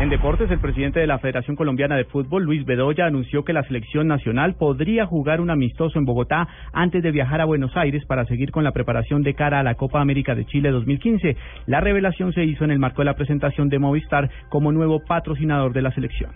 En deportes, el presidente de la Federación Colombiana de Fútbol, Luis Bedoya, anunció que la selección nacional podría jugar un amistoso en Bogotá antes de viajar a Buenos Aires para seguir con la preparación de cara a la Copa América de Chile 2015. La revelación se hizo en el marco de la presentación de Movistar como nuevo patrocinador de la selección.